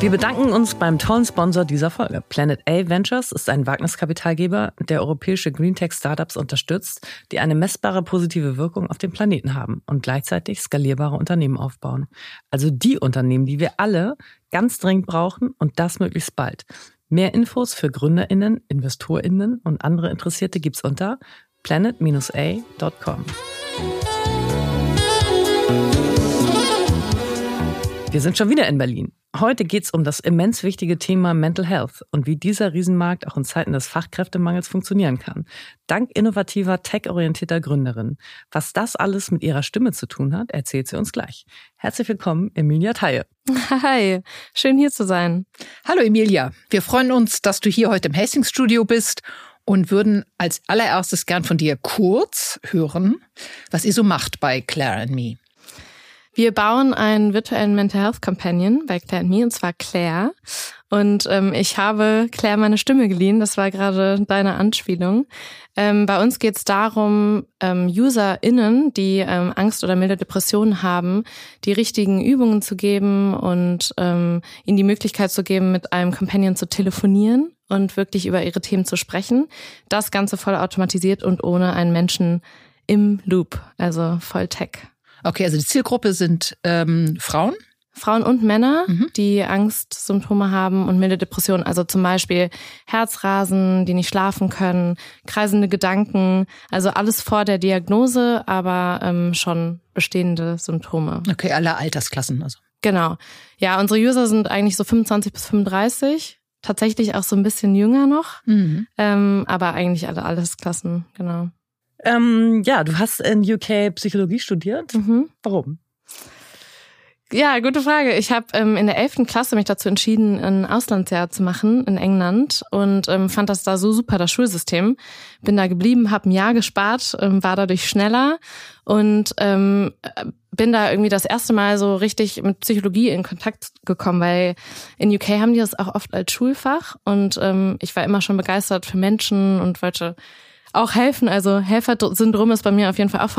Wir bedanken uns beim tollen Sponsor dieser Folge. Planet A Ventures ist ein Wagniskapitalgeber, der europäische Greentech-Startups unterstützt, die eine messbare positive Wirkung auf den Planeten haben und gleichzeitig skalierbare Unternehmen aufbauen. Also die Unternehmen, die wir alle ganz dringend brauchen und das möglichst bald. Mehr Infos für GründerInnen, InvestorInnen und andere Interessierte gibt's unter planet-a.com. Wir sind schon wieder in Berlin. Heute geht's um das immens wichtige Thema Mental Health und wie dieser Riesenmarkt auch in Zeiten des Fachkräftemangels funktionieren kann. Dank innovativer, tech-orientierter Gründerin. Was das alles mit ihrer Stimme zu tun hat, erzählt sie uns gleich. Herzlich willkommen, Emilia Theie. Hi, schön hier zu sein. Hallo Emilia, wir freuen uns, dass du hier heute im Hastings Studio bist und würden als allererstes gern von dir kurz hören, was ihr so macht bei Claire and Me. Wir bauen einen virtuellen Mental Health Companion bei Claire and Me, und zwar Claire. Und ähm, ich habe Claire meine Stimme geliehen, das war gerade deine Anspielung. Ähm, bei uns geht es darum, ähm, UserInnen, die ähm, Angst oder milde Depressionen haben, die richtigen Übungen zu geben und ähm, ihnen die Möglichkeit zu geben, mit einem Companion zu telefonieren und wirklich über ihre Themen zu sprechen. Das Ganze voll automatisiert und ohne einen Menschen im Loop, also voll Tech. Okay, also die Zielgruppe sind ähm, Frauen? Frauen und Männer, mhm. die Angstsymptome haben und milde Depressionen, also zum Beispiel Herzrasen, die nicht schlafen können, kreisende Gedanken, also alles vor der Diagnose, aber ähm, schon bestehende Symptome. Okay, alle Altersklassen also. Genau. Ja, unsere User sind eigentlich so 25 bis 35, tatsächlich auch so ein bisschen jünger noch, mhm. ähm, aber eigentlich alle Altersklassen, genau. Ähm, ja, du hast in UK Psychologie studiert. Mhm. Warum? Ja, gute Frage. Ich habe ähm, in der elften Klasse mich dazu entschieden, ein Auslandsjahr zu machen in England und ähm, fand das da so super, das Schulsystem. Bin da geblieben, habe ein Jahr gespart, ähm, war dadurch schneller und ähm, bin da irgendwie das erste Mal so richtig mit Psychologie in Kontakt gekommen, weil in UK haben die das auch oft als Schulfach und ähm, ich war immer schon begeistert für Menschen und wollte auch helfen. Also Helfersyndrom ist bei mir auf jeden Fall auch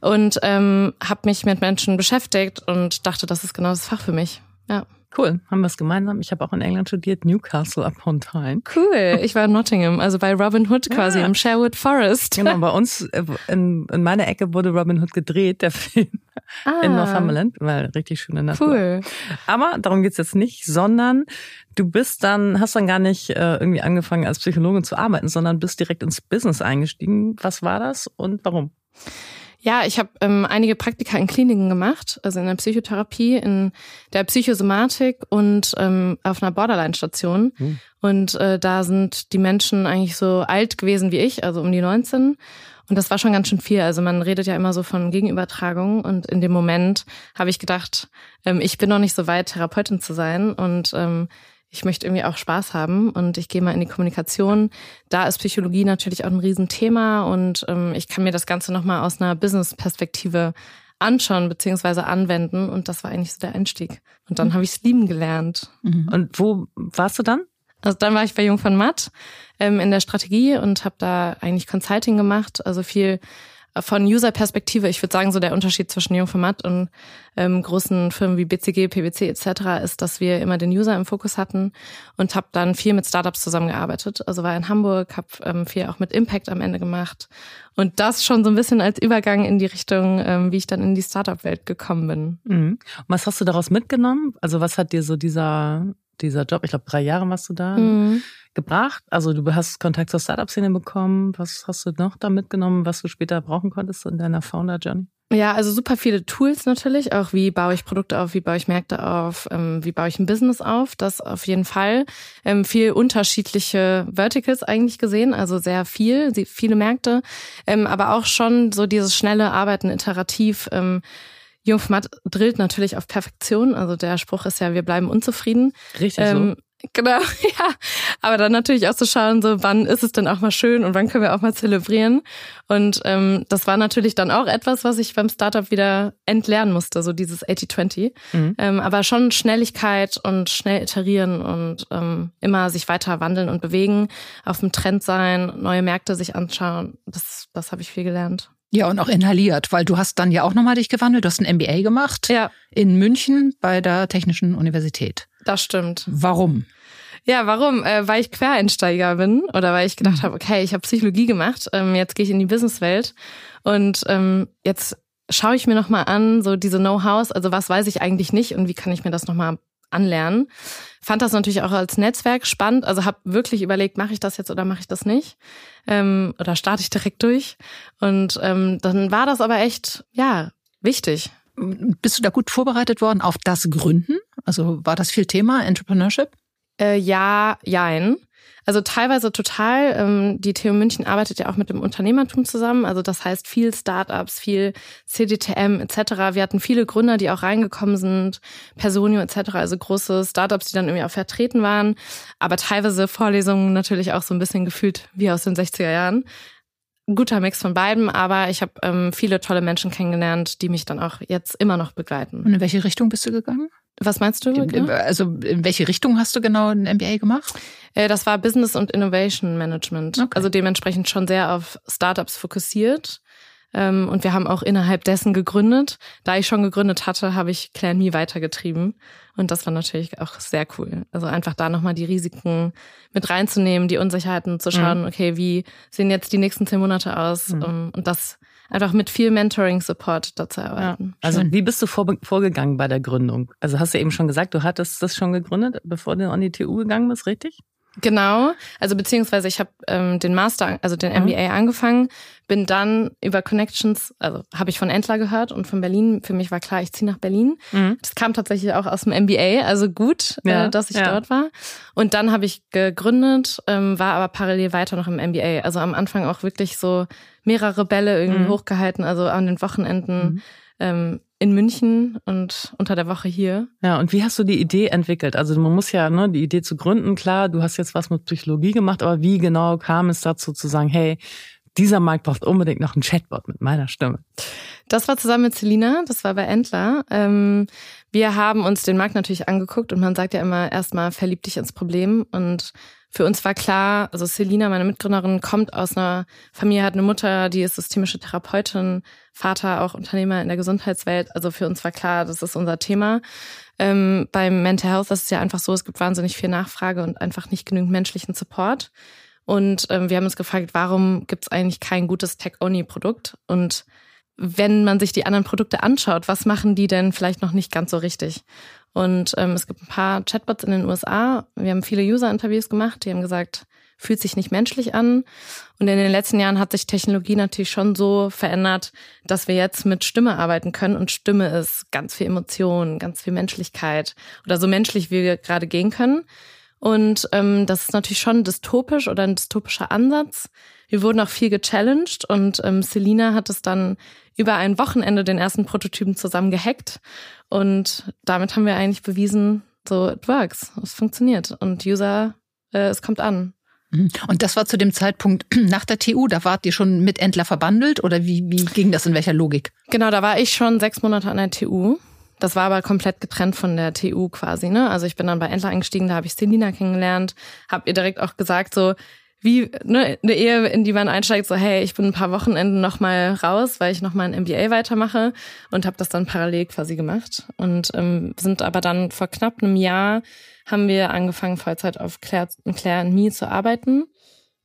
und ähm, habe mich mit Menschen beschäftigt und dachte, das ist genau das Fach für mich. Ja. Cool, haben wir es gemeinsam. Ich habe auch in England studiert, Newcastle upon Tyne. Cool, ich war in Nottingham, also bei Robin Hood quasi ja. im Sherwood Forest. Genau, bei uns äh, in, in meiner Ecke wurde Robin Hood gedreht, der Film ah. in Northumberland, weil richtig schöne Natur. Cool. Aber darum geht's jetzt nicht, sondern du bist dann, hast dann gar nicht äh, irgendwie angefangen als Psychologin zu arbeiten, sondern bist direkt ins Business eingestiegen. Was war das und warum? Ja, ich habe ähm, einige Praktika in Kliniken gemacht, also in der Psychotherapie, in der Psychosomatik und ähm, auf einer Borderline-Station. Mhm. Und äh, da sind die Menschen eigentlich so alt gewesen wie ich, also um die 19. Und das war schon ganz schön viel. Also man redet ja immer so von Gegenübertragung. Und in dem Moment habe ich gedacht, ähm, ich bin noch nicht so weit, Therapeutin zu sein. Und ähm, ich möchte irgendwie auch Spaß haben und ich gehe mal in die Kommunikation. Da ist Psychologie natürlich auch ein Riesenthema und ähm, ich kann mir das Ganze nochmal aus einer Business-Perspektive anschauen beziehungsweise anwenden und das war eigentlich so der Einstieg. Und dann mhm. habe ich es lieben gelernt. Mhm. Und wo warst du dann? Also dann war ich bei Jung von Matt ähm, in der Strategie und habe da eigentlich Consulting gemacht, also viel von User-Perspektive, ich würde sagen, so der Unterschied zwischen Jungformat und ähm, großen Firmen wie BCG, PwC etc. ist, dass wir immer den User im Fokus hatten und habe dann viel mit Startups zusammengearbeitet. Also war in Hamburg, habe ähm, viel auch mit Impact am Ende gemacht und das schon so ein bisschen als Übergang in die Richtung, ähm, wie ich dann in die Startup-Welt gekommen bin. Mhm. Was hast du daraus mitgenommen? Also was hat dir so dieser dieser Job, ich glaube drei Jahre warst du da, mhm. gebracht? Also du hast Kontakt zur Startup-Szene bekommen. Was hast du noch da mitgenommen, was du später brauchen konntest in deiner Founder-Journey? Ja, also super viele Tools natürlich, auch wie baue ich Produkte auf, wie baue ich Märkte auf, ähm, wie baue ich ein Business auf, das auf jeden Fall. Ähm, viel unterschiedliche Verticals eigentlich gesehen, also sehr viel, viele Märkte, ähm, aber auch schon so dieses schnelle Arbeiten iterativ. Ähm, Jungfmatt drillt natürlich auf Perfektion, also der Spruch ist ja, wir bleiben unzufrieden. Richtig ähm, so. Genau, ja. Aber dann natürlich auch zu schauen, so wann ist es denn auch mal schön und wann können wir auch mal zelebrieren. Und ähm, das war natürlich dann auch etwas, was ich beim Startup wieder entlernen musste, so dieses 80-20. Mhm. Ähm, aber schon Schnelligkeit und schnell iterieren und ähm, immer sich weiter wandeln und bewegen, auf dem Trend sein, neue Märkte sich anschauen. Das, das habe ich viel gelernt. Ja, und auch inhaliert, weil du hast dann ja auch nochmal dich gewandelt. Du hast ein MBA gemacht ja. in München bei der Technischen Universität. Das stimmt. Warum? Ja, warum? Äh, weil ich Quereinsteiger bin oder weil ich gedacht mhm. habe, okay, ich habe Psychologie gemacht, ähm, jetzt gehe ich in die Businesswelt und ähm, jetzt schaue ich mir nochmal an, so diese Know-hows, also was weiß ich eigentlich nicht und wie kann ich mir das nochmal anlernen. Fand das natürlich auch als Netzwerk spannend, also habe wirklich überlegt, mache ich das jetzt oder mache ich das nicht? Ähm, oder starte ich direkt durch? Und ähm, dann war das aber echt, ja, wichtig. Bist du da gut vorbereitet worden auf das Gründen? Also war das viel Thema, Entrepreneurship? Äh, ja, jein. Also teilweise total. Ähm, die TU München arbeitet ja auch mit dem Unternehmertum zusammen. Also das heißt viel Startups, viel CDTM etc. Wir hatten viele Gründer, die auch reingekommen sind, Personio etc. Also große Startups, die dann irgendwie auch vertreten waren. Aber teilweise Vorlesungen natürlich auch so ein bisschen gefühlt wie aus den 60er Jahren guter Mix von beiden, aber ich habe ähm, viele tolle Menschen kennengelernt, die mich dann auch jetzt immer noch begleiten. Und in welche Richtung bist du gegangen? Was meinst du? Also in welche Richtung hast du genau ein MBA gemacht? Äh, das war Business und Innovation Management. Okay. Also dementsprechend schon sehr auf Startups fokussiert. Ähm, und wir haben auch innerhalb dessen gegründet. Da ich schon gegründet hatte, habe ich Claire Me weitergetrieben. Und das war natürlich auch sehr cool. Also einfach da nochmal die Risiken mit reinzunehmen, die Unsicherheiten zu schauen, mhm. okay, wie sehen jetzt die nächsten zehn Monate aus? Mhm. Und das einfach mit viel Mentoring-Support dazu arbeiten. Ja. Also wie bist du vor, vorgegangen bei der Gründung? Also hast du eben schon gesagt, du hattest das schon gegründet, bevor du an die TU gegangen bist, richtig? Genau, also beziehungsweise ich habe ähm, den Master, also den MBA mhm. angefangen, bin dann über Connections, also habe ich von Entler gehört und von Berlin. Für mich war klar, ich ziehe nach Berlin. Mhm. Das kam tatsächlich auch aus dem MBA, also gut, äh, ja, äh, dass ich ja. dort war. Und dann habe ich gegründet, ähm, war aber parallel weiter noch im MBA. Also am Anfang auch wirklich so mehrere Bälle irgendwie mhm. hochgehalten, also an den Wochenenden. Mhm. Ähm, in München und unter der Woche hier. Ja, und wie hast du die Idee entwickelt? Also man muss ja, ne, die Idee zu gründen, klar, du hast jetzt was mit Psychologie gemacht, aber wie genau kam es dazu zu sagen, hey, dieser Markt braucht unbedingt noch ein Chatbot mit meiner Stimme? Das war zusammen mit Selina, das war bei Entler. Ähm, wir haben uns den Markt natürlich angeguckt und man sagt ja immer erstmal verlieb dich ins Problem und für uns war klar, also Selina, meine Mitgründerin, kommt aus einer Familie, hat eine Mutter, die ist systemische Therapeutin, Vater auch Unternehmer in der Gesundheitswelt. Also für uns war klar, das ist unser Thema. Ähm, beim Mental Health ist es ja einfach so, es gibt wahnsinnig viel Nachfrage und einfach nicht genügend menschlichen Support. Und ähm, wir haben uns gefragt, warum gibt es eigentlich kein gutes Tech-Only-Produkt? Und wenn man sich die anderen Produkte anschaut, was machen die denn vielleicht noch nicht ganz so richtig? Und ähm, es gibt ein paar Chatbots in den USA. Wir haben viele User-Interviews gemacht, die haben gesagt, fühlt sich nicht menschlich an. Und in den letzten Jahren hat sich Technologie natürlich schon so verändert, dass wir jetzt mit Stimme arbeiten können. Und Stimme ist ganz viel Emotion, ganz viel Menschlichkeit oder so menschlich, wie wir gerade gehen können. Und ähm, das ist natürlich schon dystopisch oder ein dystopischer Ansatz. Wir wurden auch viel gechallenged und ähm, Selina hat es dann über ein Wochenende den ersten Prototypen zusammen gehackt. Und damit haben wir eigentlich bewiesen, so, it works, es funktioniert. Und User, äh, es kommt an. Mhm. Und das war zu dem Zeitpunkt nach der TU, da wart ihr schon mit Entler verbandelt oder wie, wie ging das in welcher Logik? Genau, da war ich schon sechs Monate an der TU. Das war aber komplett getrennt von der TU quasi, ne? Also ich bin dann bei Entler eingestiegen, da habe ich Selina kennengelernt, habe ihr direkt auch gesagt so, wie ne, eine Ehe, in die man einsteigt, so hey, ich bin ein paar Wochenenden noch mal raus, weil ich noch mal ein MBA weitermache und habe das dann parallel quasi gemacht und ähm, sind aber dann vor knapp einem Jahr haben wir angefangen Vollzeit auf Claire, Claire and Me zu arbeiten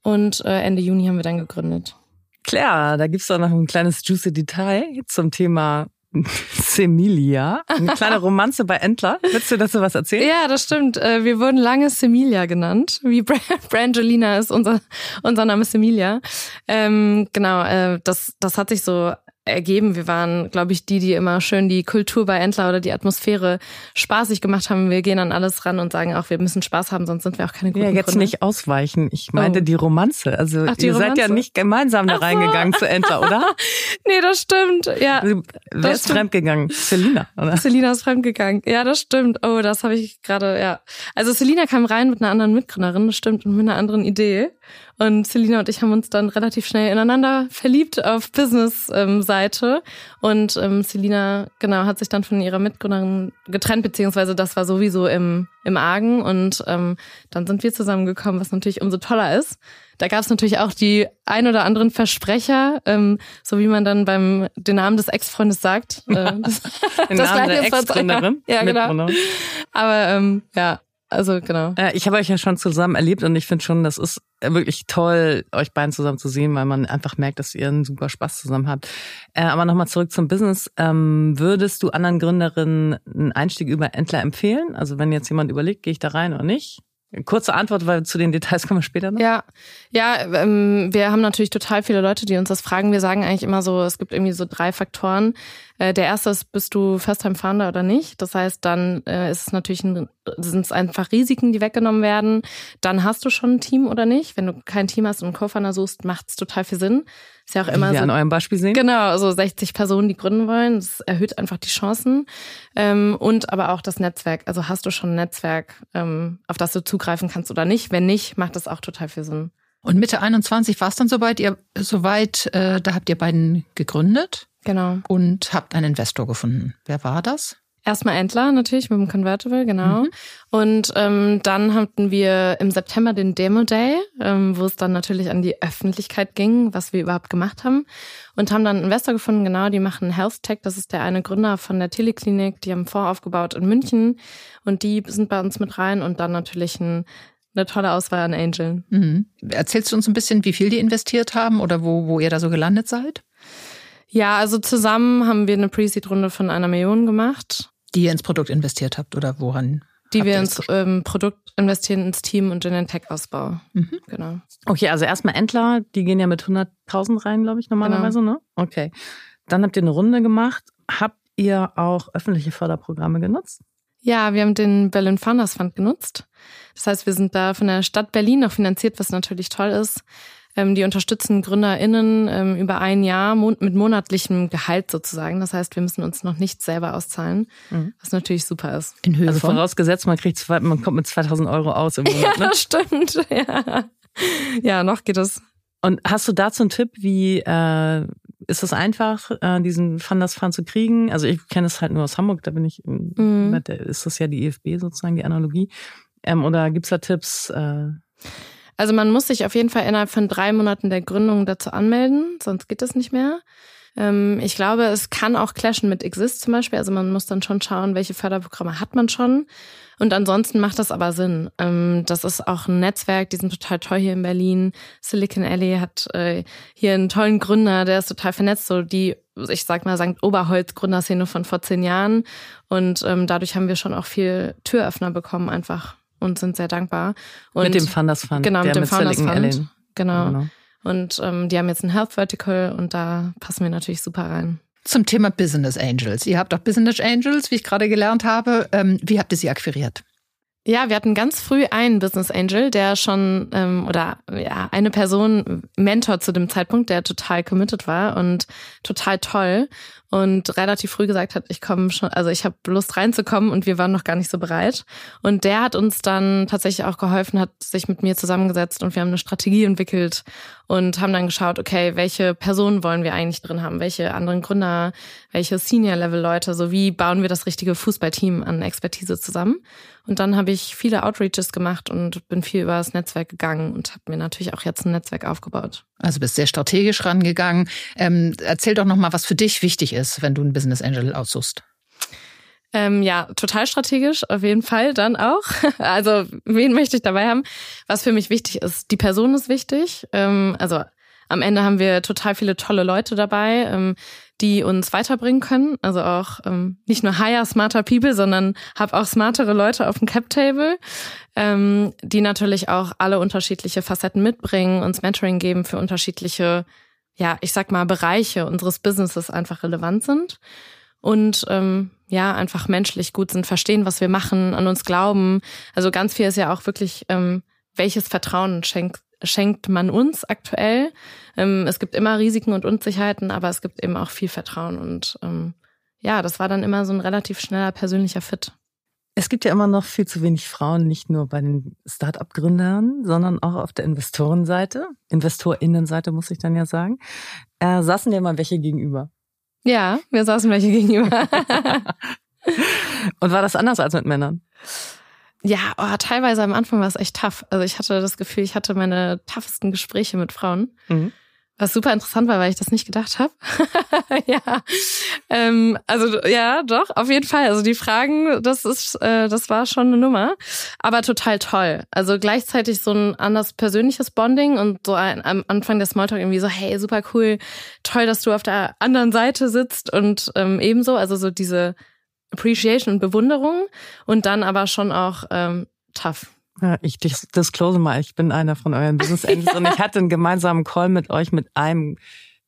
und äh, Ende Juni haben wir dann gegründet. Claire, da gibt's doch noch ein kleines juicy Detail zum Thema Semilia, eine kleine Romanze bei Entler. Willst du dazu was erzählen? Ja, das stimmt. Äh, wir wurden lange Semilia genannt. Wie Brangelina ist unser, unser Name Semilia. Ähm, genau, äh, das, das hat sich so ergeben. Wir waren, glaube ich, die, die immer schön die Kultur bei Entler oder die Atmosphäre spaßig gemacht haben. Wir gehen an alles ran und sagen auch, wir müssen Spaß haben, sonst sind wir auch keine guten Ja, jetzt Gründer. nicht ausweichen. Ich meinte oh. die Romanze. Also Ach, die ihr Romanze. seid ja nicht gemeinsam da so. reingegangen zu Entler, oder? nee, das stimmt. Ja. Also, wer ist stimmt. fremdgegangen? Selina, oder? Selina ist fremdgegangen. Ja, das stimmt. Oh, das habe ich gerade, ja. Also Selina kam rein mit einer anderen Mitgründerin, das stimmt, und mit einer anderen Idee. Und Selina und ich haben uns dann relativ schnell ineinander verliebt auf Business-Seite. und ähm, Selina, genau, hat sich dann von ihrer Mitgründerin getrennt, beziehungsweise das war sowieso im, im Argen. Und ähm, dann sind wir zusammengekommen, was natürlich umso toller ist. Da gab es natürlich auch die ein oder anderen Versprecher, ähm, so wie man dann beim den Namen des Ex-Freundes sagt. Äh, das, Den das Namen der Ex-Gründerin? Ja, genau. Mitgründerin. Aber ähm, ja, also genau. Äh, Ich habe euch ja schon zusammen erlebt und ich finde schon, das ist wirklich toll, euch beiden zusammen zu sehen, weil man einfach merkt, dass ihr einen super Spaß zusammen habt. Äh, Aber nochmal zurück zum Business. Ähm, Würdest du anderen Gründerinnen einen Einstieg über Entler empfehlen? Also wenn jetzt jemand überlegt, gehe ich da rein oder nicht? Kurze Antwort, weil zu den Details kommen wir später noch. Ja, ja, ähm, wir haben natürlich total viele Leute, die uns das fragen. Wir sagen eigentlich immer so, es gibt irgendwie so drei Faktoren. Äh, der erste ist, bist du First-Time-Founder oder nicht? Das heißt, dann äh, ist es natürlich ein, sind es einfach Risiken, die weggenommen werden. Dann hast du schon ein Team oder nicht? Wenn du kein Team hast und einen Co-Founder suchst, macht es total viel Sinn. Ist ja auch Wie immer wir so. an eurem Beispiel sehen. Genau, so 60 Personen, die gründen wollen. Das erhöht einfach die Chancen. Ähm, und aber auch das Netzwerk. Also hast du schon ein Netzwerk, ähm, auf das du zugreifen kannst oder nicht? Wenn nicht, macht das auch total viel Sinn. Und Mitte 21 war es dann soweit, ihr soweit, äh, da habt ihr beiden gegründet Genau. und habt einen Investor gefunden. Wer war das? Erstmal Entler natürlich mit dem Convertible, genau. Mhm. Und ähm, dann hatten wir im September den Demo Day, ähm, wo es dann natürlich an die Öffentlichkeit ging, was wir überhaupt gemacht haben. Und haben dann einen Investor gefunden, genau, die machen Health Tech. Das ist der eine Gründer von der Teleklinik. Die haben einen Fonds aufgebaut in München. Und die sind bei uns mit rein. Und dann natürlich ein, eine tolle Auswahl an Angeln. Mhm. Erzählst du uns ein bisschen, wie viel die investiert haben oder wo, wo ihr da so gelandet seid? Ja, also zusammen haben wir eine Pre-Seed-Runde von einer Million gemacht. Die ihr ins Produkt investiert habt oder woran? die wir ins ähm, Produkt investieren, ins Team und in den Tech-Ausbau. Mhm. Genau. Okay, also erstmal Entler, die gehen ja mit 100.000 rein, glaube ich, normalerweise, Genau. ne? Okay. Dann habt ihr eine Runde gemacht. Habt ihr auch öffentliche Förderprogramme genutzt? Ja, wir haben den Berlin Founders Fund genutzt. Das heißt, wir sind da von der Stadt Berlin noch finanziert, was natürlich toll ist. Ähm, die unterstützen GründerInnen ähm, über ein Jahr mon mit monatlichem Gehalt sozusagen. Das heißt, wir müssen uns noch nichts selber auszahlen, Mhm. was natürlich super ist. In Höhe Also von? vorausgesetzt, man kriegt zwei, man kommt mit 2000 Euro aus im Monat, ne? Ja, stimmt. Ja. ja, noch geht es. Und hast du dazu einen Tipp, wie äh, ist es einfach, äh, diesen Funders Fund zu kriegen? Also ich kenne es halt nur aus Hamburg, da bin ich, Mhm. mit der- ist das ja die EFB sozusagen, die Analogie. Ähm, oder gibt's da Tipps? Äh, Also man muss sich auf jeden Fall innerhalb von drei Monaten der Gründung dazu anmelden, sonst geht das nicht mehr. Ähm, ich glaube, es kann auch clashen mit Exist zum Beispiel. Also man muss dann schon schauen, welche Förderprogramme hat man schon. Und ansonsten macht das aber Sinn. Ähm, das ist auch ein Netzwerk, die sind total toll hier in Berlin. Silicon Alley hat äh, hier einen tollen Gründer, der ist total vernetzt, so die, ich sag mal, St. Oberholz Gründerszene von vor zehn Jahren. Und ähm, dadurch haben wir schon auch viel Türöffner bekommen einfach und sind sehr dankbar. Und mit dem Funders Fund. Genau, der mit dem Founders Silicon Fund. Alley. Genau. Und ähm, die haben jetzt ein Health Vertical und da passen wir natürlich super rein. Zum Thema Business Angels. Ihr habt auch Business Angels, wie ich gerade gelernt habe. Ähm, wie habt ihr sie akquiriert? Ja, wir hatten ganz früh einen Business Angel, der schon ähm, oder ja eine Person Mentor zu dem Zeitpunkt, der total committed war und total toll und relativ früh gesagt hat, ich komme schon, also ich habe Lust reinzukommen und wir waren noch gar nicht so bereit. Und der hat uns dann tatsächlich auch geholfen, hat sich mit mir zusammengesetzt und wir haben eine Strategie entwickelt und haben dann geschaut, okay, welche Personen wollen wir eigentlich drin haben, welche anderen Gründer, welche Senior-Level-Leute, so wie bauen wir das richtige Fußballteam an Expertise zusammen. Und dann habe ich viele Outreaches gemacht und bin viel über das Netzwerk gegangen und habe mir natürlich auch jetzt ein Netzwerk aufgebaut. Also bist sehr strategisch rangegangen. Ähm, erzähl doch noch mal, was für dich wichtig ist, wenn du einen Business Angel aussuchst. Ähm, ja, total strategisch, auf jeden Fall dann auch. Also, wen möchte ich dabei haben? Was für mich wichtig ist, die Person ist wichtig. Ähm, also am Ende haben wir total viele tolle Leute dabei, ähm, die uns weiterbringen können. Also auch ähm, nicht nur hire smarter people, sondern hab auch smartere Leute auf dem Cap-Table, ähm, die natürlich auch alle unterschiedliche Facetten mitbringen, uns Mentoring geben für unterschiedliche ja, ich sag mal, Bereiche unseres Businesses einfach relevant sind und ähm, ja, einfach menschlich gut sind, verstehen, was wir machen, an uns glauben. Also ganz viel ist ja auch wirklich, ähm, welches Vertrauen schenkt, schenkt man uns aktuell. Ähm, es gibt immer Risiken und Unsicherheiten, aber es gibt eben auch viel Vertrauen. Und ähm, ja, das war dann immer so ein relativ schneller persönlicher Fit. Es gibt ja immer noch viel zu wenig Frauen, nicht nur bei den Start-up-Gründern, sondern auch auf der Investorenseite, Investorinnenseite muss ich dann ja sagen. Äh, saßen dir mal welche gegenüber? Ja, wir saßen welche gegenüber. Und war das anders als mit Männern? Ja, oh, teilweise am Anfang war es echt tough. Also ich hatte das Gefühl, ich hatte meine toughesten Gespräche mit Frauen. Mhm. Was super interessant war, weil ich das nicht gedacht habe. ja, ähm, also ja, doch, auf jeden Fall. Also die Fragen, das ist, äh, das war schon eine Nummer, aber total toll. Also gleichzeitig so ein anders persönliches Bonding und so ein, am Anfang der Smalltalk irgendwie so, hey, super cool, toll, dass du auf der anderen Seite sitzt und ähm, ebenso, also so diese Appreciation und Bewunderung und dann aber schon auch ähm, tough. Ja, ich disclose mal, ich bin einer von euren Business Angels ja. und ich hatte einen gemeinsamen Call mit euch mit einem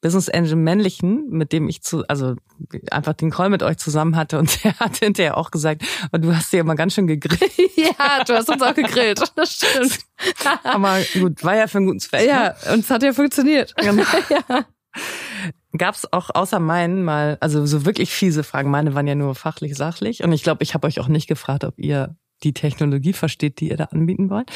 Business Angel männlichen, mit dem ich zu, also einfach den Call mit euch zusammen hatte und der hat hinterher auch gesagt, du hast ja immer ganz schön gegrillt. ja, du hast uns auch gegrillt, das stimmt. Aber gut, war ja für einen guten Zweck. Ja, ne? und es hat ja funktioniert. Genau. ja. Gab es auch außer meinen mal, also so wirklich fiese Fragen. Meine waren ja nur fachlich, sachlich. Und ich glaube, ich habe euch auch nicht gefragt, ob ihr die Technologie versteht, die ihr da anbieten wollt.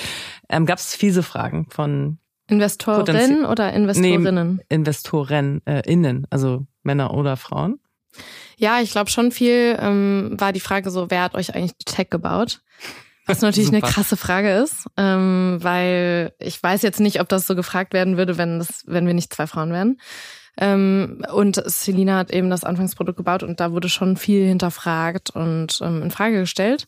Ähm, Gab es fiese Fragen von Investorinnen oder Investorinnen? Nee, Investoren, äh, innen, also Männer oder Frauen? Ja, ich glaube schon viel ähm, war die Frage so, wer hat euch eigentlich Tech gebaut? Was natürlich eine krasse Frage ist, ähm, weil ich weiß jetzt nicht, ob das so gefragt werden würde, wenn das, wenn wir nicht zwei Frauen wären. Ähm, und Selina hat eben das Anfangsprodukt gebaut und da wurde schon viel hinterfragt und ähm, in Frage gestellt.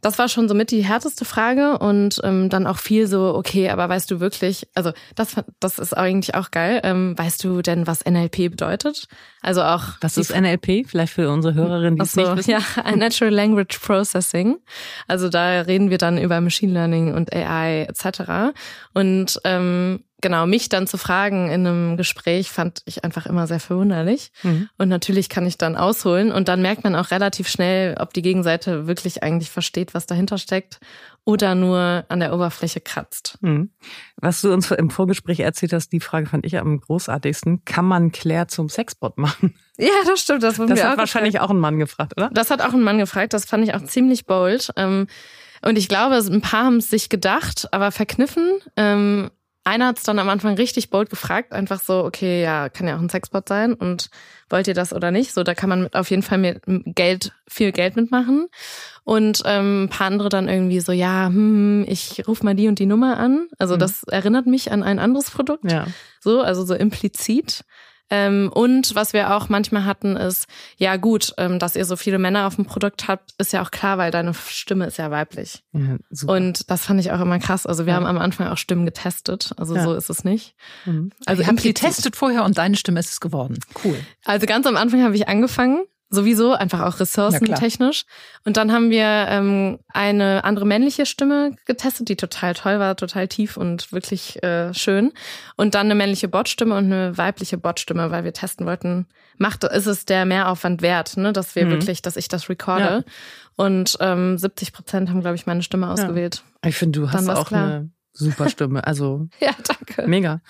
Das war schon so mit die härteste Frage und ähm, dann auch viel so, okay, aber weißt du wirklich, also das, das ist eigentlich auch geil. Ähm, weißt du denn, was NLP bedeutet? Also auch. Was ist NLP? Vielleicht für unsere Hörerinnen, die es so, nicht wissen. Ja, Natural Language Processing. Also da reden wir dann über Machine Learning und AI etc. Und ähm, genau, mich dann zu fragen in einem Gespräch fand ich einfach immer sehr verwunderlich. Mhm. Und natürlich kann ich dann ausholen und dann merkt man auch relativ schnell, ob die Gegenseite wirklich eigentlich versteht, was dahinter steckt oder nur an der Oberfläche kratzt. Mhm. Was du uns im Vorgespräch erzählt hast, die Frage fand ich am großartigsten. Kann man Claire zum Sexbot machen? Ja, das stimmt. Das, das hat wahrscheinlich gefragt. auch ein Mann gefragt, oder? Das hat auch ein Mann gefragt. Das fand ich auch ziemlich bold. Ähm, und ich glaube, ein paar haben es sich gedacht, aber verkniffen. Einer hat es dann am Anfang richtig bold gefragt, einfach so, okay, ja, kann ja auch ein Sexbot sein und wollt ihr das oder nicht? So, da kann man mit, auf jeden Fall mit Geld, viel Geld mitmachen. Und ähm, ein paar andere dann irgendwie so, ja, hm, ich rufe mal die und die Nummer an. Also mhm. das erinnert mich an ein anderes Produkt. Ja. So, also so implizit. Ähm, und was wir auch manchmal hatten, ist, ja gut, ähm, dass ihr so viele Männer auf dem Produkt habt, ist ja auch klar, weil deine Stimme ist ja weiblich. Ja, und das fand ich auch immer krass. Also wir ja. haben am Anfang auch Stimmen getestet. Also ja. so ist es nicht. Mhm. Also ihr habt getestet vorher und deine Stimme ist es geworden. Cool. Also ganz am Anfang habe ich angefangen sowieso, einfach auch ressourcentechnisch. Und dann haben wir ähm, eine andere männliche Stimme getestet, die total toll war, total tief und wirklich äh, schön. Und dann eine männliche Botstimme und eine weibliche Botstimme, weil wir testen wollten, macht ist es der Mehraufwand wert, ne, dass wir mhm. wirklich, dass ich das recorde. Ja. Und ähm, 70 Prozent haben, glaube ich, meine Stimme ausgewählt. Ja. Ich finde, du hast auch klar. eine super Stimme. Also ja, danke. Mega.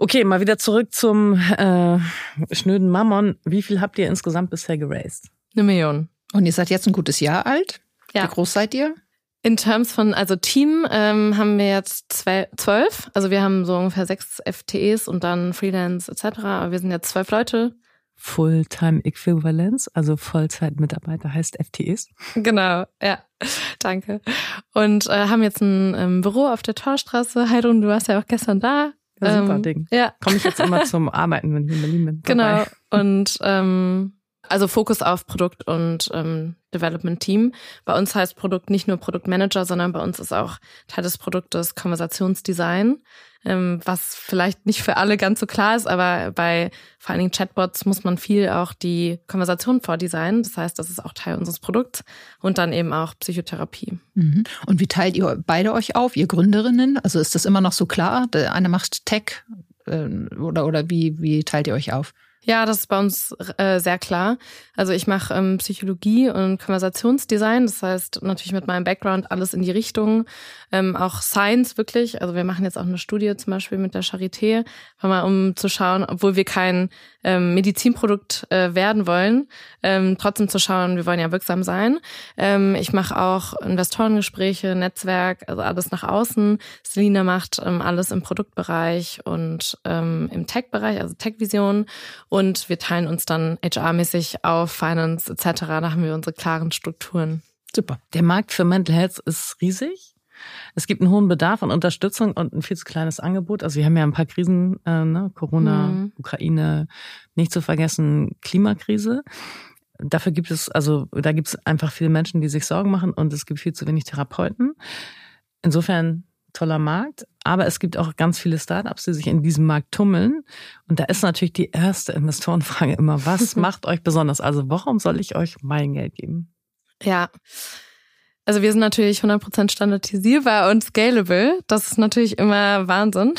Okay, mal wieder zurück zum äh, schnöden Mammon. Wie viel habt ihr insgesamt bisher geraced? Eine Million. Und ihr seid jetzt ein gutes Jahr alt? Ja. Wie groß seid ihr? In Terms von, also Team ähm, haben wir jetzt zwölf. Also wir haben so ungefähr sechs FTEs und dann Freelance etc. Aber wir sind jetzt zwölf Leute. Fulltime Equivalence, also Vollzeitmitarbeiter heißt FTEs. Genau, ja. Danke. Und äh, haben jetzt ein ähm, Büro auf der Torstraße. Heidrun, du warst ja auch gestern da. Ja, super ähm, Ding. Ja. Komme ich jetzt immer zum Arbeiten, wenn ich in Berlin bin. Genau. Und ähm, also Fokus auf Produkt und ähm, Development Team. Bei uns heißt Produkt nicht nur Produktmanager, sondern bei uns ist auch Teil des Produktes Konversationsdesign ähm, was vielleicht nicht für alle ganz so klar ist, aber bei vor allen Dingen Chatbots muss man viel auch die Konversation vordesignen. Das heißt, das ist auch Teil unseres Produkts und dann eben auch Psychotherapie. Mhm. Und wie teilt ihr beide euch auf, ihr Gründerinnen? Also ist das immer noch so klar? Der eine macht Tech, äh, oder, oder wie, wie teilt ihr euch auf? Ja, das ist bei uns äh, sehr klar. Also ich mache ähm, Psychologie und Konversationsdesign, das heißt natürlich mit meinem Background alles in die Richtung, ähm, auch Science wirklich. Also wir machen jetzt auch eine Studie zum Beispiel mit der Charité, um zu schauen, obwohl wir kein ähm, Medizinprodukt äh, werden wollen, ähm, trotzdem zu schauen, wir wollen ja wirksam sein. Ähm, ich mache auch Investorengespräche, Netzwerk, also alles nach außen. Selina macht ähm, alles im Produktbereich und ähm, im Tech-Bereich, also Tech-Vision. Und wir teilen uns dann HR-mäßig auf, Finance etc. Da haben wir unsere klaren Strukturen. Super. Der Markt für Mental Health ist riesig. Es gibt einen hohen Bedarf an Unterstützung und ein viel zu kleines Angebot. Also wir haben ja ein paar Krisen, äh, ne? Corona, mhm. Ukraine, nicht zu vergessen, Klimakrise. Dafür gibt es, also da gibt es einfach viele Menschen, die sich Sorgen machen und es gibt viel zu wenig Therapeuten. Insofern toller Markt, aber es gibt auch ganz viele Startups, die sich in diesem Markt tummeln. Und da ist natürlich die erste Investorenfrage immer, was macht euch besonders? Also warum soll ich euch mein Geld geben? Ja, also wir sind natürlich 100% standardisierbar und scalable. Das ist natürlich immer Wahnsinn.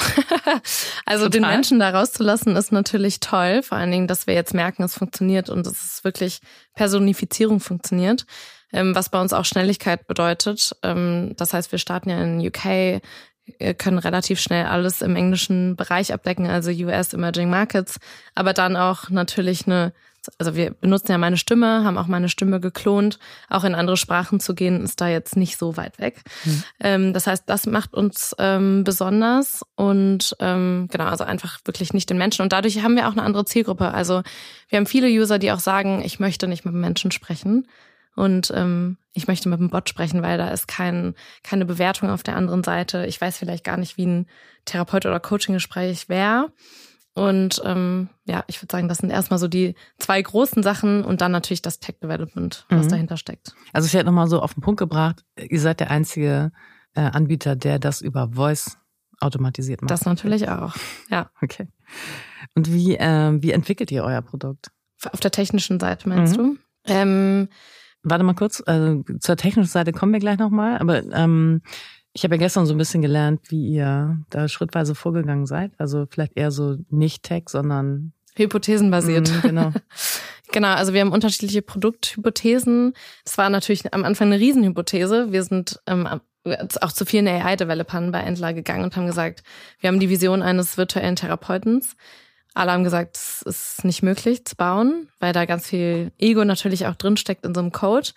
also Total. den Menschen da rauszulassen ist natürlich toll. Vor allen Dingen, dass wir jetzt merken, es funktioniert und dass es wirklich Personifizierung funktioniert. Ähm, was bei uns auch Schnelligkeit bedeutet. Ähm, das heißt, wir starten ja in UK, können relativ schnell alles im englischen Bereich abdecken, also US Emerging Markets, aber dann auch natürlich eine also wir benutzen ja meine Stimme, haben auch meine Stimme geklont. Auch in andere Sprachen zu gehen, ist da jetzt nicht so weit weg. Mhm. Ähm, das heißt, das macht uns ähm, besonders und ähm, genau, also einfach wirklich nicht den Menschen. Und dadurch haben wir auch eine andere Zielgruppe. Also wir haben viele User, die auch sagen, ich möchte nicht mit Menschen sprechen. Und ähm, ich möchte mit dem Bot sprechen, weil da ist kein, keine Bewertung auf der anderen Seite. Ich weiß vielleicht gar nicht, wie ein Therapeut- oder Coaching-Gespräch wäre. Und ähm, ja, ich würde sagen, das sind erstmal so die zwei großen Sachen und dann natürlich das Tech Development, was mhm. dahinter steckt. Also ich hätte nochmal so auf den Punkt gebracht, ihr seid der einzige äh, Anbieter, der das über Voice automatisiert macht. Das natürlich auch, ja. Okay. Und wie, äh, wie entwickelt ihr euer Produkt? Auf der technischen Seite meinst mhm. du? Ähm, Warte mal kurz, also zur technischen Seite kommen wir gleich nochmal, aber ähm, ich habe ja gestern so ein bisschen gelernt, wie ihr da schrittweise vorgegangen seid. Also vielleicht eher so nicht Tech, sondern Hypothesenbasiert. Mhm, genau. genau, also wir haben unterschiedliche Produkthypothesen. Das war natürlich am Anfang eine Riesenhypothese. Wir sind ähm, auch zu vielen AI-Developern bei Endler gegangen und haben gesagt, wir haben die Vision eines virtuellen Therapeutens. Alle haben gesagt, es ist nicht möglich zu bauen, weil da ganz viel Ego natürlich auch drinsteckt in so einem Code.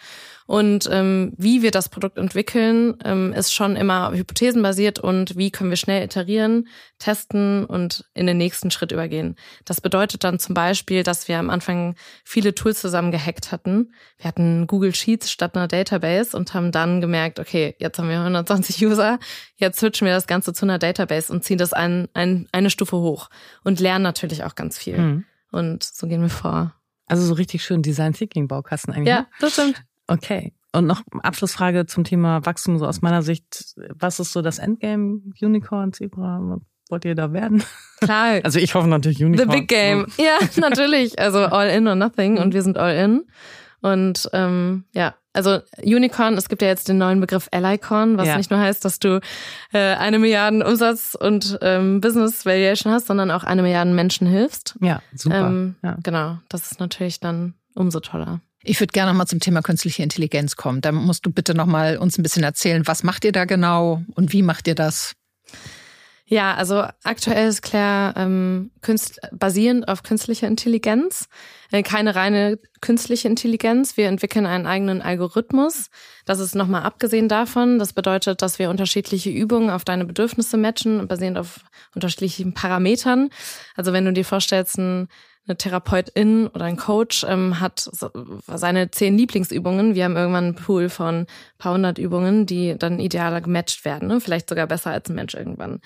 Und ähm, wie wir das Produkt entwickeln, ähm, ist schon immer hypothesenbasiert und wie können wir schnell iterieren, testen und in den nächsten Schritt übergehen. Das bedeutet dann zum Beispiel, dass wir am Anfang viele Tools zusammen gehackt hatten. Wir hatten Google Sheets statt einer Database und haben dann gemerkt, okay, jetzt haben wir 120 User, jetzt switchen wir das Ganze zu einer Database und ziehen das ein, ein, eine Stufe hoch und lernen natürlich auch ganz viel. Mhm. Und so gehen wir vor. Also so richtig schön Design Thinking Baukasten eigentlich. Ja, ne? das stimmt. Okay. Und noch Abschlussfrage zum Thema Wachstum, so aus meiner Sicht. Was ist so das Endgame? Unicorn, Zebra? Wollt ihr da werden? Klar. Also ich hoffe natürlich Unicorn. The Big Game. Ja, natürlich. Also all in or nothing. Und wir sind all in. Und ähm, ja, also Unicorn, es gibt ja jetzt den neuen Begriff Allycorn, was ja. nicht nur heißt, dass du äh, eine Milliarde Umsatz und ähm, Business Valuation hast, sondern auch eine Milliarde Menschen hilfst. Ja, super. Ähm, ja. Genau, das ist natürlich dann umso toller. Ich würde gerne noch mal zum Thema künstliche Intelligenz kommen. Da musst du bitte noch mal uns ein bisschen erzählen, was macht ihr da genau und wie macht ihr das? Ja, also aktuell ist Claire ähm, künst basierend auf künstlicher Intelligenz. Äh, keine reine künstliche Intelligenz. Wir entwickeln einen eigenen Algorithmus. Das ist nochmal abgesehen davon. Das bedeutet, dass wir unterschiedliche Übungen auf deine Bedürfnisse matchen, basierend auf unterschiedlichen Parametern. Also wenn du dir vorstellst, ein eine Therapeutin oder ein Coach ähm, hat seine zehn Lieblingsübungen. Wir haben irgendwann einen Pool von paar hundert Übungen, die dann idealer gematcht werden. Ne? Vielleicht sogar besser als ein Mensch irgendwann.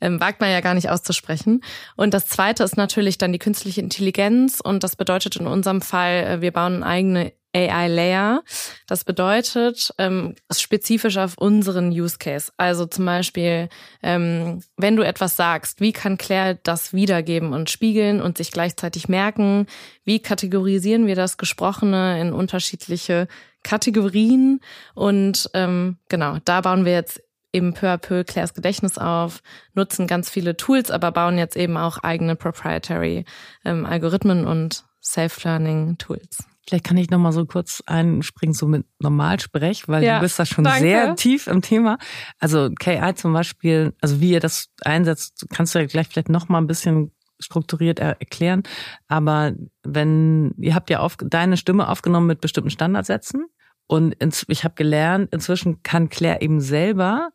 Ähm, wagt man ja gar nicht auszusprechen. Und das zweite ist natürlich dann die künstliche Intelligenz. Und das bedeutet in unserem Fall, äh, wir bauen eine eigene AI-Layer. Das bedeutet ähm, spezifisch auf unseren Use Case. Also zum Beispiel, ähm, wenn du etwas sagst, wie kann Claire das wiedergeben und spiegeln und sich gleichzeitig merken? Wie kategorisieren wir das Gesprochene in unterschiedliche Kategorien? Und ähm, genau, da bauen wir jetzt eben peu à peu Claires Gedächtnis auf, nutzen ganz viele Tools, aber bauen jetzt eben auch eigene proprietary ähm, Algorithmen und Self-Learning-Tools. Vielleicht kann ich noch mal so kurz einspringen, so mit Normalsprech, weil ja, du bist da schon danke. sehr tief im Thema. Also KI zum Beispiel, also wie ihr das einsetzt, kannst du ja gleich vielleicht noch mal ein bisschen strukturiert erklären. Aber wenn, ihr habt ja auf, deine Stimme aufgenommen mit bestimmten Standardsätzen und ins, ich habe gelernt, inzwischen kann Claire eben selber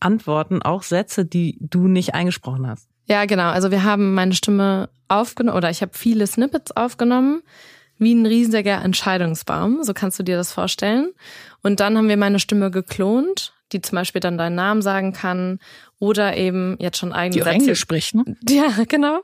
antworten, auch Sätze, die du nicht eingesprochen hast. Ja, genau. Also wir haben meine Stimme aufgenommen oder ich habe viele Snippets aufgenommen wie ein riesiger Entscheidungsbaum, so kannst du dir das vorstellen. Und dann haben wir meine Stimme geklont, die zum Beispiel dann deinen Namen sagen kann oder eben jetzt schon eigene die Sätze. Englisch spricht, ne? Ja, genau.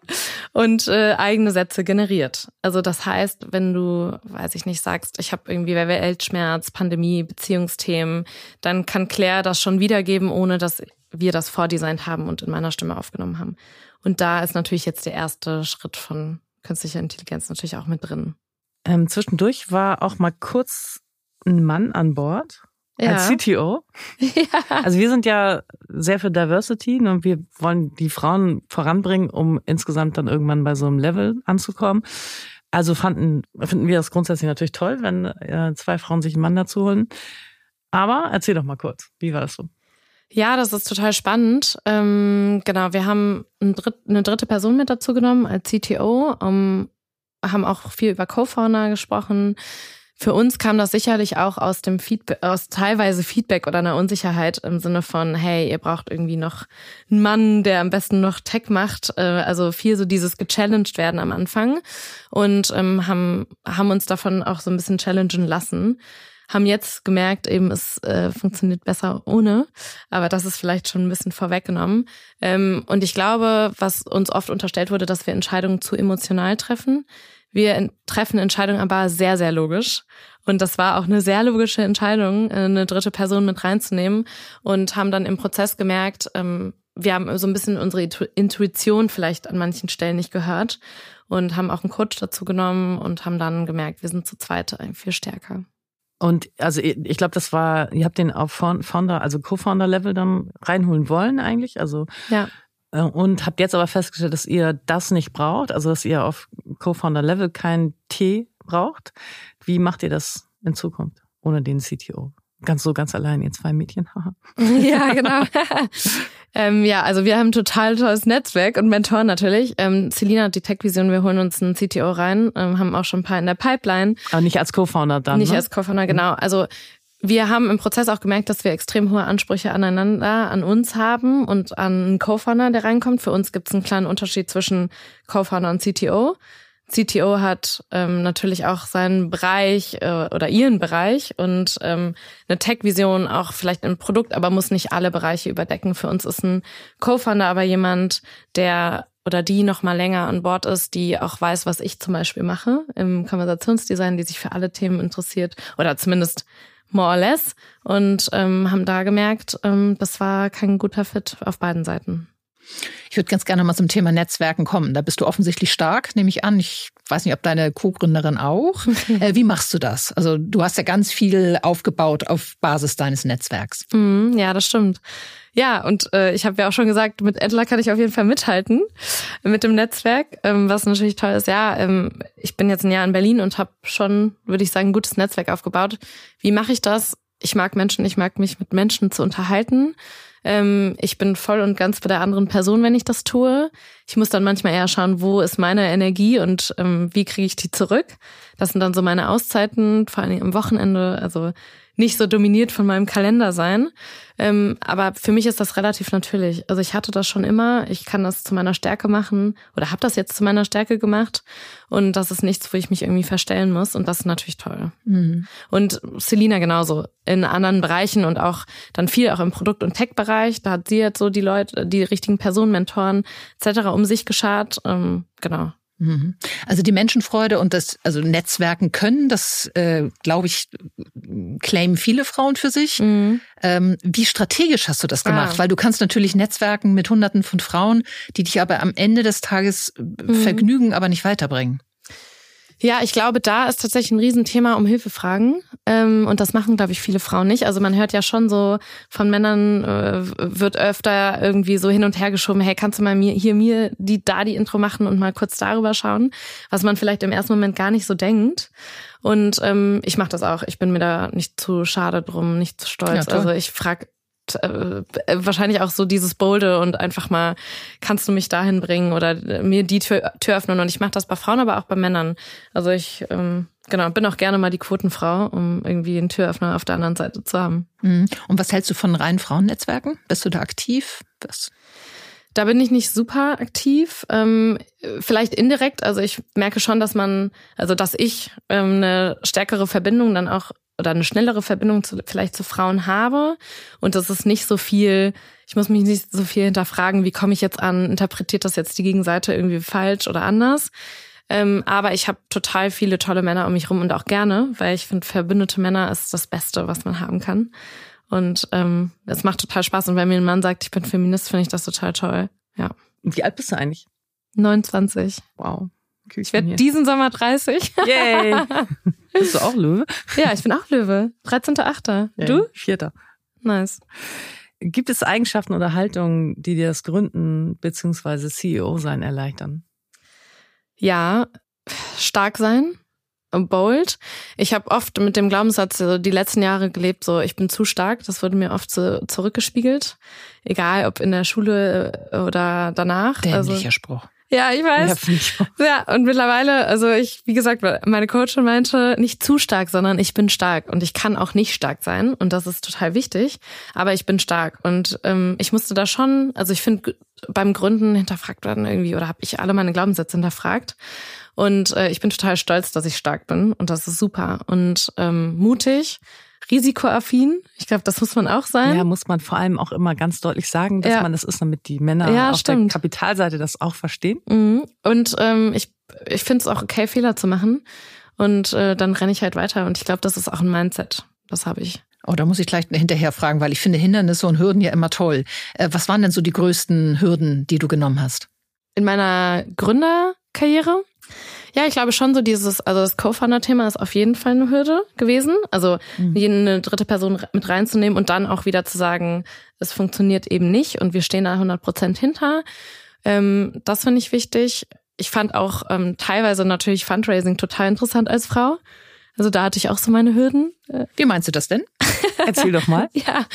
Und äh, eigene Sätze generiert. Also das heißt, wenn du, weiß ich nicht, sagst, ich habe irgendwie Weltschmerz, Pandemie, Beziehungsthemen, dann kann Claire das schon wiedergeben, ohne dass wir das vordesignt haben und in meiner Stimme aufgenommen haben. Und da ist natürlich jetzt der erste Schritt von künstlicher Intelligenz natürlich auch mit drin. Ähm, zwischendurch war auch mal kurz ein Mann an Bord ja. als CTO. Ja. Also wir sind ja sehr für Diversity und wir wollen die Frauen voranbringen, um insgesamt dann irgendwann bei so einem Level anzukommen. Also fanden, finden wir das grundsätzlich natürlich toll, wenn äh, zwei Frauen sich einen Mann dazu holen. Aber erzähl doch mal kurz, wie war das so? Ja, das ist total spannend. Ähm, genau, wir haben ein Dritt, eine dritte Person mit dazu genommen als CTO, um haben auch viel über Co-Founder gesprochen. Für uns kam das sicherlich auch aus dem Feedback, aus teilweise Feedback oder einer Unsicherheit im Sinne von, hey, ihr braucht irgendwie noch einen Mann, der am besten noch Tech macht. Äh, also viel so dieses gechallenged werden am Anfang und ähm, haben, haben uns davon auch so ein bisschen challengen lassen. Haben jetzt gemerkt, eben es äh, funktioniert besser ohne, aber das ist vielleicht schon ein bisschen vorweggenommen. Ähm, und ich glaube, was uns oft unterstellt wurde, dass wir Entscheidungen zu emotional treffen. Wir treffen Entscheidungen aber sehr, sehr logisch. Und das war auch eine sehr logische Entscheidung, äh, eine dritte Person mit reinzunehmen und haben dann im Prozess gemerkt, ähm, wir haben so ein bisschen unsere Intuition vielleicht an manchen Stellen nicht gehört und haben auch einen Coach dazu genommen und haben dann gemerkt, wir sind zu zweit viel stärker. Und also ich glaube, das war, ihr habt den auf Founder, also Co-Founder-Level dann reinholen wollen eigentlich. Also ja. Äh, und habt jetzt aber festgestellt, dass ihr das nicht braucht, also dass ihr auf Co-Founder-Level kein T braucht. Wie macht ihr das in Zukunft ohne den CTO? Ganz so ganz allein, ihr zwei Mädchen. ja, genau. ähm, ja, also wir haben ein total tolles Netzwerk und Mentoren natürlich. Ähm, Selina hat die Tech-Vision, wir holen uns einen CTO rein, ähm, haben auch schon ein paar in der Pipeline. Aber nicht als Co-Founder dann. Nicht ne? als Co-Founder, genau. Also wir haben im Prozess auch gemerkt, dass wir extrem hohe Ansprüche aneinander, an uns haben und an einen Co-Founder, der reinkommt. Für uns gibt es einen kleinen Unterschied zwischen Co-Founder und CTO. CTO hat ähm, natürlich auch seinen Bereich äh, oder ihren Bereich und ähm, eine Tech-Vision auch vielleicht ein Produkt, aber muss nicht alle Bereiche überdecken. Für uns ist ein Co-Founder aber jemand, der oder die noch mal länger an Bord ist, die auch weiß, was ich zum Beispiel mache im Konversationsdesign, die sich für alle Themen interessiert oder zumindest more or less und ähm, haben da gemerkt, ähm, das war kein guter Fit auf beiden Seiten. Ich würde ganz gerne mal zum Thema Netzwerken kommen. Da bist du offensichtlich stark, nehme ich an. Ich weiß nicht, ob deine Co-Gründerin auch. äh, wie machst du das? Also du hast ja ganz viel aufgebaut auf Basis deines Netzwerks. Mm, ja, das stimmt. Ja, und äh, ich habe ja auch schon gesagt, mit Edler kann ich auf jeden Fall mithalten mit dem Netzwerk, ähm, was natürlich toll ist. Ja, ähm, ich bin jetzt ein Jahr in Berlin und habe schon, würde ich sagen, ein gutes Netzwerk aufgebaut. Wie mache ich das? Ich mag Menschen, ich mag mich mit Menschen zu unterhalten. Ähm, ich bin voll und ganz bei der anderen Person, wenn ich das tue. Ich muss dann manchmal eher schauen, wo ist meine Energie und ähm, wie kriege ich die zurück. Das sind dann so meine Auszeiten, vor allem am Wochenende. Also nicht so dominiert von meinem Kalender sein. Ähm, aber für mich ist das relativ natürlich. Also ich hatte das schon immer. Ich kann das zu meiner Stärke machen oder habe das jetzt zu meiner Stärke gemacht. Und das ist nichts, wo ich mich irgendwie verstellen muss. Und das ist natürlich toll. Mhm. Und Selina genauso in anderen Bereichen und auch dann viel auch im Produkt- und Tech-Bereich. Da hat sie jetzt so die Leute, die richtigen Personen, Mentoren etc. um sich geschart. Ähm, genau. Mhm. Also die Menschenfreude und das, also Netzwerken können, das äh, glaube ich, claimen viele Frauen für sich. Mhm. Ähm, wie strategisch hast du das gemacht? Ah. Weil du kannst natürlich Netzwerken mit Hunderten von Frauen, die dich aber am Ende des Tages mhm. vergnügen, aber nicht weiterbringen. Ja, ich glaube, da ist tatsächlich ein Riesenthema um Hilfe fragen. Ähm, und das machen, glaube ich, viele Frauen nicht. Also man hört ja schon so, von Männern äh, wird öfter irgendwie so hin und her geschoben, hey, kannst du mal mir hier mir die da die Intro machen und mal kurz darüber schauen, was man vielleicht im ersten Moment gar nicht so denkt. Und ähm, ich mache das auch. Ich bin mir da nicht zu schade drum, nicht zu stolz. Ja, also ich frage äh, wahrscheinlich auch so dieses Bolde und einfach mal, kannst du mich dahin bringen oder mir die Tür, Tür öffnen. Und ich mache das bei Frauen, aber auch bei Männern. Also ich ähm, genau bin auch gerne mal die Quotenfrau, um irgendwie einen Türöffner auf der anderen Seite zu haben. Mhm. Und was hältst du von reinen Frauennetzwerken? Bist du da aktiv? Was? Da bin ich nicht super aktiv. Ähm, vielleicht indirekt. Also ich merke schon, dass man, also dass ich ähm, eine stärkere Verbindung dann auch oder eine schnellere Verbindung zu, vielleicht zu Frauen habe. Und das ist nicht so viel, ich muss mich nicht so viel hinterfragen, wie komme ich jetzt an, interpretiert das jetzt die Gegenseite irgendwie falsch oder anders. Ähm, aber ich habe total viele tolle Männer um mich rum und auch gerne, weil ich finde, verbündete Männer ist das Beste, was man haben kann. Und ähm, es macht total Spaß. Und wenn mir ein Mann sagt, ich bin Feminist, finde ich das total toll. Ja. Wie alt bist du eigentlich? 29. Wow. Ich werde diesen Sommer 30. Yay! Bist du auch Löwe? Ja, ich bin auch Löwe. 13.8. Du? Vierter. Nice. Gibt es Eigenschaften oder Haltungen, die dir das Gründen bzw. CEO sein erleichtern? Ja, stark sein, bold. Ich habe oft mit dem Glaubenssatz die letzten Jahre gelebt, so ich bin zu stark. Das wurde mir oft so zurückgespiegelt, egal ob in der Schule oder danach. Dämlicher also, Spruch. Ja, ich weiß. Ja, ja, und mittlerweile, also ich, wie gesagt, meine Coachin meinte, nicht zu stark, sondern ich bin stark. Und ich kann auch nicht stark sein. Und das ist total wichtig, aber ich bin stark. Und ähm, ich musste da schon, also ich finde, beim Gründen hinterfragt werden irgendwie oder habe ich alle meine Glaubenssätze hinterfragt. Und äh, ich bin total stolz, dass ich stark bin. Und das ist super. Und ähm, mutig risikoaffin. Ich glaube, das muss man auch sein. Ja, muss man vor allem auch immer ganz deutlich sagen, dass ja. man das ist, damit die Männer ja, auf stimmt. der Kapitalseite das auch verstehen. Mhm. Und ähm, ich, ich finde es auch okay, Fehler zu machen. Und äh, dann renne ich halt weiter. Und ich glaube, das ist auch ein Mindset. Das habe ich. Oh, da muss ich gleich hinterher fragen, weil ich finde Hindernisse und Hürden ja immer toll. Äh, was waren denn so die größten Hürden, die du genommen hast? In meiner Gründerkarriere ja, ich glaube schon so dieses, also das Co-Founder-Thema ist auf jeden Fall eine Hürde gewesen. Also mhm. eine dritte Person mit reinzunehmen und dann auch wieder zu sagen, es funktioniert eben nicht und wir stehen da 100 Prozent hinter. Ähm, das finde ich wichtig. Ich fand auch ähm, teilweise natürlich Fundraising total interessant als Frau. Also da hatte ich auch so meine Hürden. Wie meinst du das denn? Erzähl doch mal. ja,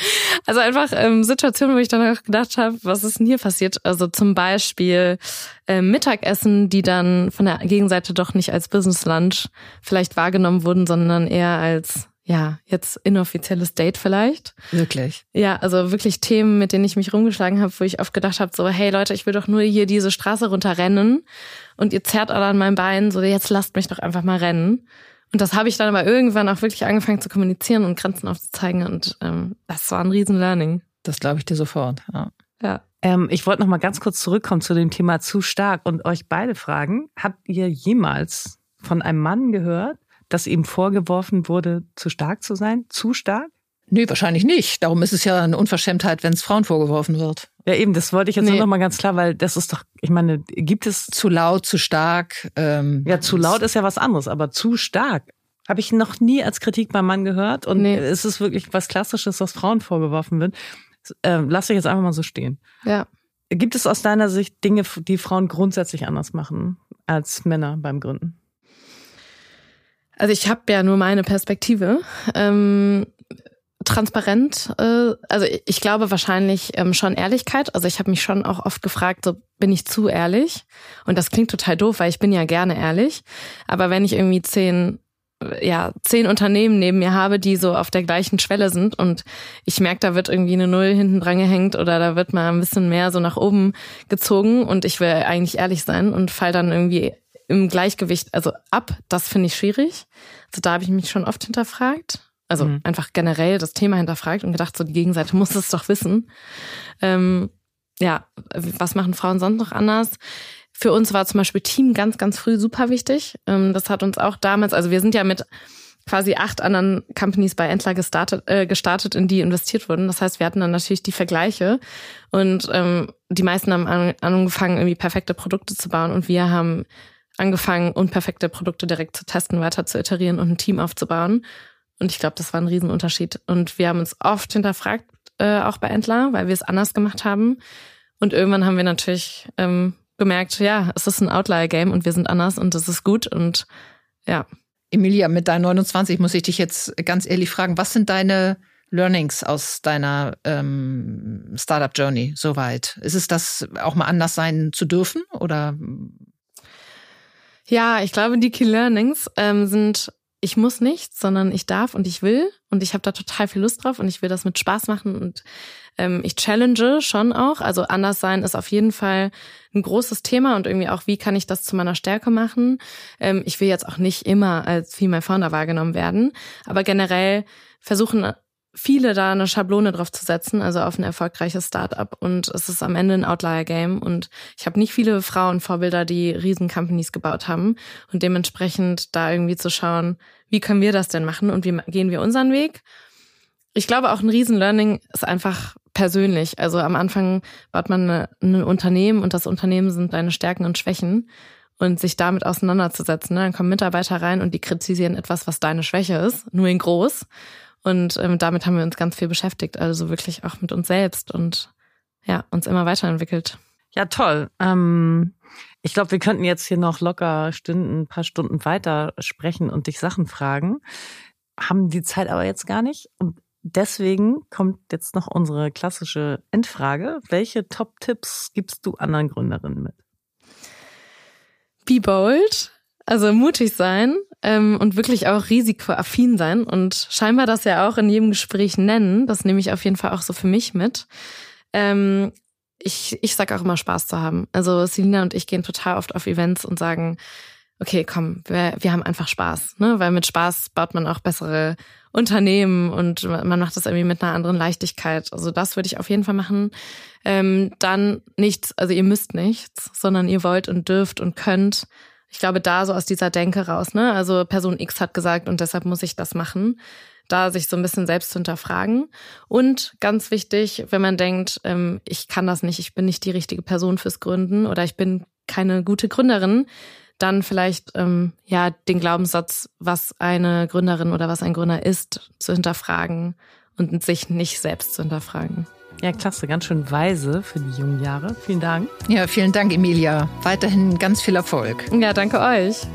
also einfach ähm, Situationen, wo ich dann auch gedacht habe, was ist denn hier passiert? Also zum Beispiel äh, Mittagessen, die dann von der Gegenseite doch nicht als Business Lunch vielleicht wahrgenommen wurden, sondern eher als ja, jetzt inoffizielles Date vielleicht. Wirklich. Ja, also wirklich Themen, mit denen ich mich rumgeschlagen habe, wo ich oft gedacht habe, so, hey Leute, ich will doch nur hier diese Straße runterrennen und ihr zerrt alle an meinem Bein, so jetzt lasst mich doch einfach mal rennen. Und das habe ich dann aber irgendwann auch wirklich angefangen zu kommunizieren und Grenzen aufzuzeigen. Und ähm, das war ein riesen Learning. Das glaube ich dir sofort, ja. Ja. Ähm, ich wollte noch mal ganz kurz zurückkommen zu dem Thema zu stark und euch beide fragen, habt ihr jemals von einem Mann gehört, dass ihm vorgeworfen wurde, zu stark zu sein? Zu stark? Nee, wahrscheinlich nicht. Darum ist es ja eine Unverschämtheit, wenn es Frauen vorgeworfen wird. Ja, eben, das wollte ich jetzt nee. noch mal ganz klar, weil das ist doch, ich meine, gibt es. Zu laut, zu stark. Ähm, ja, zu laut ist ja was anderes, aber zu stark habe ich noch nie als Kritik beim Mann gehört. Und nee. es ist wirklich was Klassisches, was Frauen vorgeworfen wird. Äh, lass dich jetzt einfach mal so stehen. Ja. Gibt es aus deiner Sicht Dinge, die Frauen grundsätzlich anders machen als Männer beim Gründen? Also ich habe ja nur meine Perspektive. Ähm, transparent, äh, also ich glaube wahrscheinlich ähm, schon Ehrlichkeit. Also ich habe mich schon auch oft gefragt, so bin ich zu ehrlich? Und das klingt total doof, weil ich bin ja gerne ehrlich. Aber wenn ich irgendwie zehn ja, zehn Unternehmen neben mir habe, die so auf der gleichen Schwelle sind und ich merke, da wird irgendwie eine Null hinten dran gehängt oder da wird mal ein bisschen mehr so nach oben gezogen und ich will eigentlich ehrlich sein und fall dann irgendwie im Gleichgewicht, also ab, das finde ich schwierig. Also da habe ich mich schon oft hinterfragt. Also mhm. einfach generell das Thema hinterfragt und gedacht, so die Gegenseite muss es doch wissen. Ähm, ja, was machen Frauen sonst noch anders? Für uns war zum Beispiel Team ganz, ganz früh super wichtig. Ähm, das hat uns auch damals, also wir sind ja mit quasi acht anderen Companies bei Entler gestartet, äh, gestartet, in die investiert wurden. Das heißt, wir hatten dann natürlich die Vergleiche und ähm, die meisten haben an, angefangen, irgendwie perfekte Produkte zu bauen und wir haben angefangen, unperfekte Produkte direkt zu testen, weiter zu iterieren und ein Team aufzubauen. Und ich glaube, das war ein Riesenunterschied. Und wir haben uns oft hinterfragt, äh, auch bei Entler, weil wir es anders gemacht haben. Und irgendwann haben wir natürlich ähm, gemerkt, ja, es ist ein Outlier-Game und wir sind anders und das ist gut und ja. Emilia, mit deinen 29 muss ich dich jetzt ganz ehrlich fragen, was sind deine Learnings aus deiner ähm, Startup-Journey soweit? Ist es das, auch mal anders sein zu dürfen oder? Ja, ich glaube, die Key Learnings ähm, sind, ich muss nichts, sondern ich darf und ich will und ich habe da total viel Lust drauf und ich will das mit Spaß machen und ähm, ich challenge schon auch. Also anders sein ist auf jeden Fall ein großes Thema und irgendwie auch, wie kann ich das zu meiner Stärke machen? Ähm, ich will jetzt auch nicht immer als Female Founder wahrgenommen werden, aber generell versuchen viele da eine Schablone drauf zu setzen, also auf ein erfolgreiches Startup. Und es ist am Ende ein Outlier-Game. Und ich habe nicht viele Frauenvorbilder, die riesen Companies gebaut haben. Und dementsprechend da irgendwie zu schauen, wie können wir das denn machen und wie gehen wir unseren Weg? Ich glaube, auch ein Riesen-Learning ist einfach persönlich. Also am Anfang baut man ein Unternehmen und das Unternehmen sind deine Stärken und Schwächen. Und sich damit auseinanderzusetzen. Ne? Dann kommen Mitarbeiter rein und die kritisieren etwas, was deine Schwäche ist, nur in groß. Und ähm, damit haben wir uns ganz viel beschäftigt, also wirklich auch mit uns selbst und ja, uns immer weiterentwickelt. Ja, toll. Ähm, ich glaube, wir könnten jetzt hier noch locker Stunden, ein paar Stunden weiter sprechen und dich Sachen fragen. Haben die Zeit aber jetzt gar nicht. Und deswegen kommt jetzt noch unsere klassische Endfrage. Welche Top-Tipps gibst du anderen Gründerinnen mit? Be bold, also mutig sein, ähm, und wirklich auch risikoaffin sein und scheinbar das ja auch in jedem Gespräch nennen. Das nehme ich auf jeden Fall auch so für mich mit. Ähm, ich, ich sag auch immer Spaß zu haben. Also Selina und ich gehen total oft auf Events und sagen, okay, komm, wir, wir haben einfach Spaß, ne? Weil mit Spaß baut man auch bessere Unternehmen und man macht das irgendwie mit einer anderen Leichtigkeit. Also das würde ich auf jeden Fall machen. Ähm, dann nichts, also ihr müsst nichts, sondern ihr wollt und dürft und könnt ich glaube, da so aus dieser Denke raus, ne? Also Person X hat gesagt und deshalb muss ich das machen. Da sich so ein bisschen selbst zu hinterfragen. Und ganz wichtig, wenn man denkt, ähm, ich kann das nicht, ich bin nicht die richtige Person fürs Gründen oder ich bin keine gute Gründerin, dann vielleicht ähm, ja den Glaubenssatz, was eine Gründerin oder was ein Gründer ist, zu hinterfragen und sich nicht selbst zu hinterfragen. Ja, klasse, ganz schön weise für die jungen Jahre. Vielen Dank. Ja, vielen Dank, Emilia. Weiterhin ganz viel Erfolg. Ja, danke euch.